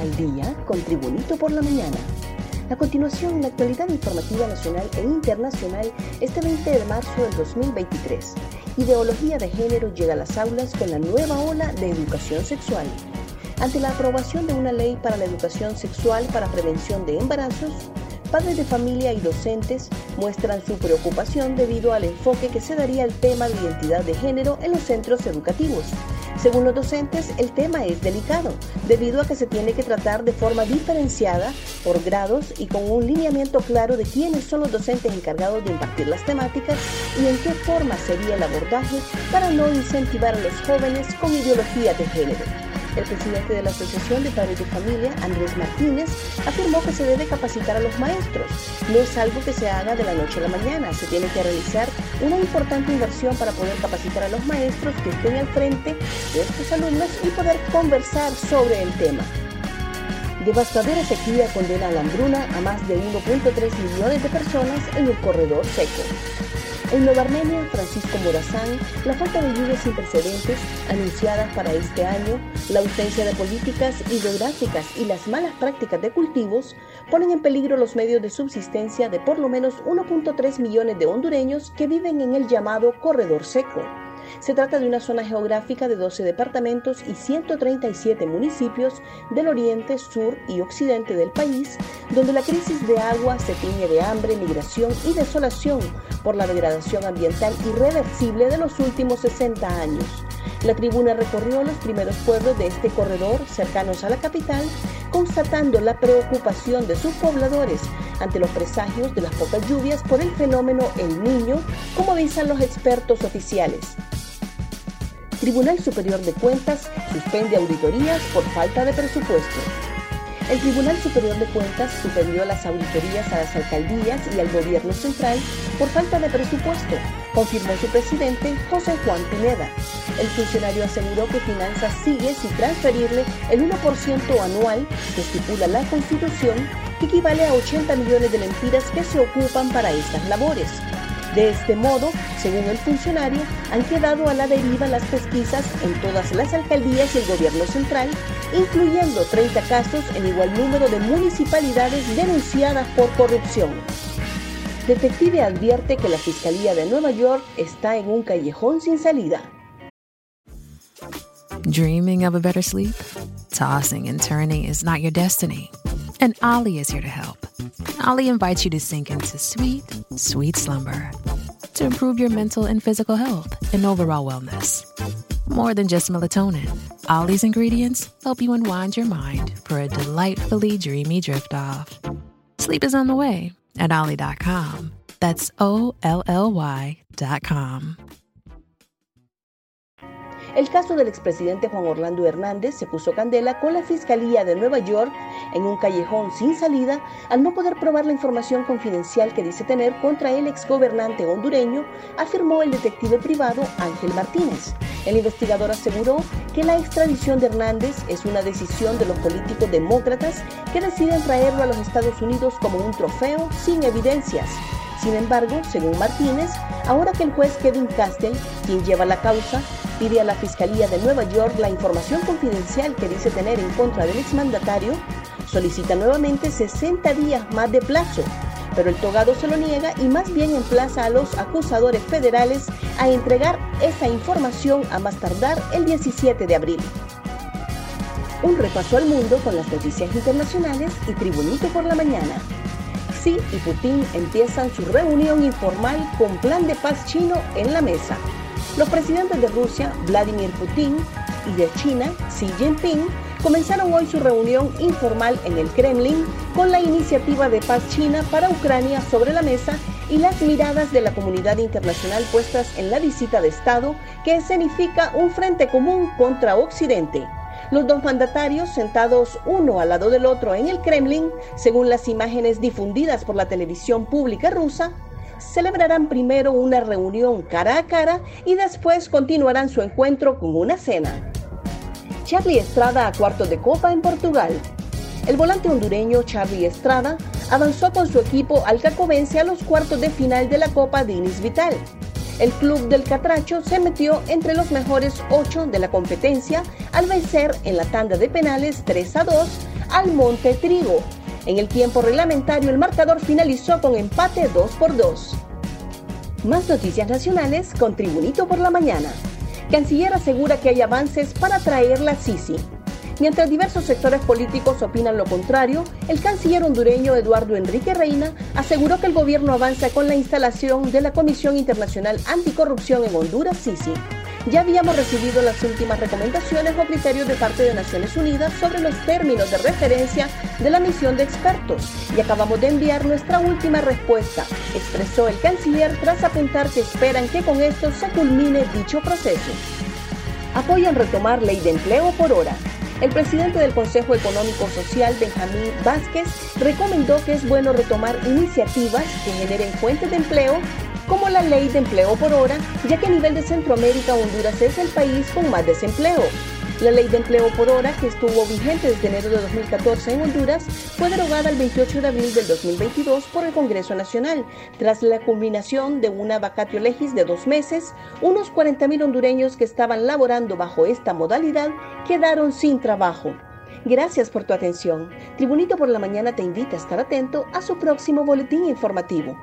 Al día con Tribunito por la mañana. A continuación, la actualidad informativa nacional e internacional este 20 de marzo del 2023. Ideología de género llega a las aulas con la nueva ola de educación sexual. Ante la aprobación de una ley para la educación sexual para prevención de embarazos, padres de familia y docentes muestran su preocupación debido al enfoque que se daría al tema de identidad de género en los centros educativos. Según los docentes, el tema es delicado, debido a que se tiene que tratar de forma diferenciada, por grados y con un lineamiento claro de quiénes son los docentes encargados de impartir las temáticas y en qué forma sería el abordaje para no incentivar a los jóvenes con ideología de género. El presidente de la Asociación de Padres de Familia, Andrés Martínez, afirmó que se debe capacitar a los maestros. No es algo que se haga de la noche a la mañana, se tiene que realizar una importante inversión para poder capacitar a los maestros que estén al frente de estos alumnos y poder conversar sobre el tema. Devastadora sequía condena a la hambruna a más de 1.3 millones de personas en el corredor seco. En Nueva Armenia, Francisco Morazán, la falta de lluvias sin precedentes anunciadas para este año, la ausencia de políticas hidrográficas y las malas prácticas de cultivos ponen en peligro los medios de subsistencia de por lo menos 1.3 millones de hondureños que viven en el llamado corredor seco. Se trata de una zona geográfica de 12 departamentos y 137 municipios del oriente, sur y occidente del país, donde la crisis de agua se tiñe de hambre, migración y desolación por la degradación ambiental irreversible de los últimos 60 años. La tribuna recorrió los primeros pueblos de este corredor cercanos a la capital, constatando la preocupación de sus pobladores ante los presagios de las pocas lluvias por el fenómeno El Niño, como avisan los expertos oficiales. Tribunal Superior de Cuentas suspende auditorías por falta de presupuesto. El Tribunal Superior de Cuentas suspendió las auditorías a las alcaldías y al gobierno central por falta de presupuesto, confirmó su presidente José Juan Pineda. El funcionario aseguró que Finanzas sigue sin transferirle el 1% anual que estipula la Constitución, que equivale a 80 millones de mentiras que se ocupan para estas labores. De este modo, según el funcionario, han quedado a la deriva las pesquisas en todas las alcaldías y el gobierno central, incluyendo 30 casos en igual número de municipalidades denunciadas por corrupción. Detective advierte que la Fiscalía de Nueva York está en un callejón sin salida. Dreaming of a better sleep? Tossing and turning is not your destiny. And Ollie is here to help. Ollie invites you to sink into sweet, sweet slumber to improve your mental and physical health and overall wellness. More than just melatonin, Ollie's ingredients help you unwind your mind for a delightfully dreamy drift off. Sleep is on the way at Ollie.com. That's O L L Y.com. El caso del expresidente Juan Orlando Hernández se puso candela con la Fiscalía de Nueva York en un callejón sin salida al no poder probar la información confidencial que dice tener contra el exgobernante hondureño, afirmó el detective privado Ángel Martínez. El investigador aseguró que la extradición de Hernández es una decisión de los políticos demócratas que deciden traerlo a los Estados Unidos como un trofeo sin evidencias. Sin embargo, según Martínez, ahora que el juez Kevin Castell, quien lleva la causa, pide a la Fiscalía de Nueva York la información confidencial que dice tener en contra del exmandatario, solicita nuevamente 60 días más de plazo, pero el togado se lo niega y más bien emplaza a los acusadores federales a entregar esa información a más tardar el 17 de abril. Un repaso al mundo con las noticias internacionales y Tribunito por la mañana. Xi y Putin empiezan su reunión informal con plan de paz chino en la mesa. Los presidentes de Rusia, Vladimir Putin, y de China, Xi Jinping, comenzaron hoy su reunión informal en el Kremlin con la iniciativa de paz china para Ucrania sobre la mesa y las miradas de la comunidad internacional puestas en la visita de Estado que escenifica un frente común contra Occidente. Los dos mandatarios, sentados uno al lado del otro en el Kremlin, según las imágenes difundidas por la televisión pública rusa, celebrarán primero una reunión cara a cara y después continuarán su encuentro con una cena. Charlie Estrada a cuartos de copa en Portugal. El volante hondureño Charlie Estrada avanzó con su equipo al Cacovense a los cuartos de final de la Copa Dinis Vital. El club del Catracho se metió entre los mejores ocho de la competencia al vencer en la tanda de penales 3 a 2 al Monte Trigo. En el tiempo reglamentario el marcador finalizó con empate 2 por 2. Más noticias nacionales con Tribunito por la Mañana. Canciller asegura que hay avances para traer la Sisi. Mientras diversos sectores políticos opinan lo contrario, el canciller hondureño Eduardo Enrique Reina aseguró que el gobierno avanza con la instalación de la Comisión Internacional Anticorrupción en Honduras, SISI. Ya habíamos recibido las últimas recomendaciones o criterios de parte de Naciones Unidas sobre los términos de referencia de la misión de expertos y acabamos de enviar nuestra última respuesta, expresó el canciller tras apuntar que esperan que con esto se culmine dicho proceso. Apoyan retomar ley de empleo por hora. El presidente del Consejo Económico Social, Benjamín Vázquez, recomendó que es bueno retomar iniciativas que generen fuentes de empleo como la ley de empleo por hora, ya que a nivel de Centroamérica Honduras es el país con más desempleo. La ley de empleo por hora, que estuvo vigente desde enero de 2014 en Honduras, fue derogada el 28 de abril del 2022 por el Congreso Nacional. Tras la culminación de una vacatio legis de dos meses, unos 40.000 hondureños que estaban laborando bajo esta modalidad quedaron sin trabajo. Gracias por tu atención. Tribunito por la Mañana te invita a estar atento a su próximo boletín informativo.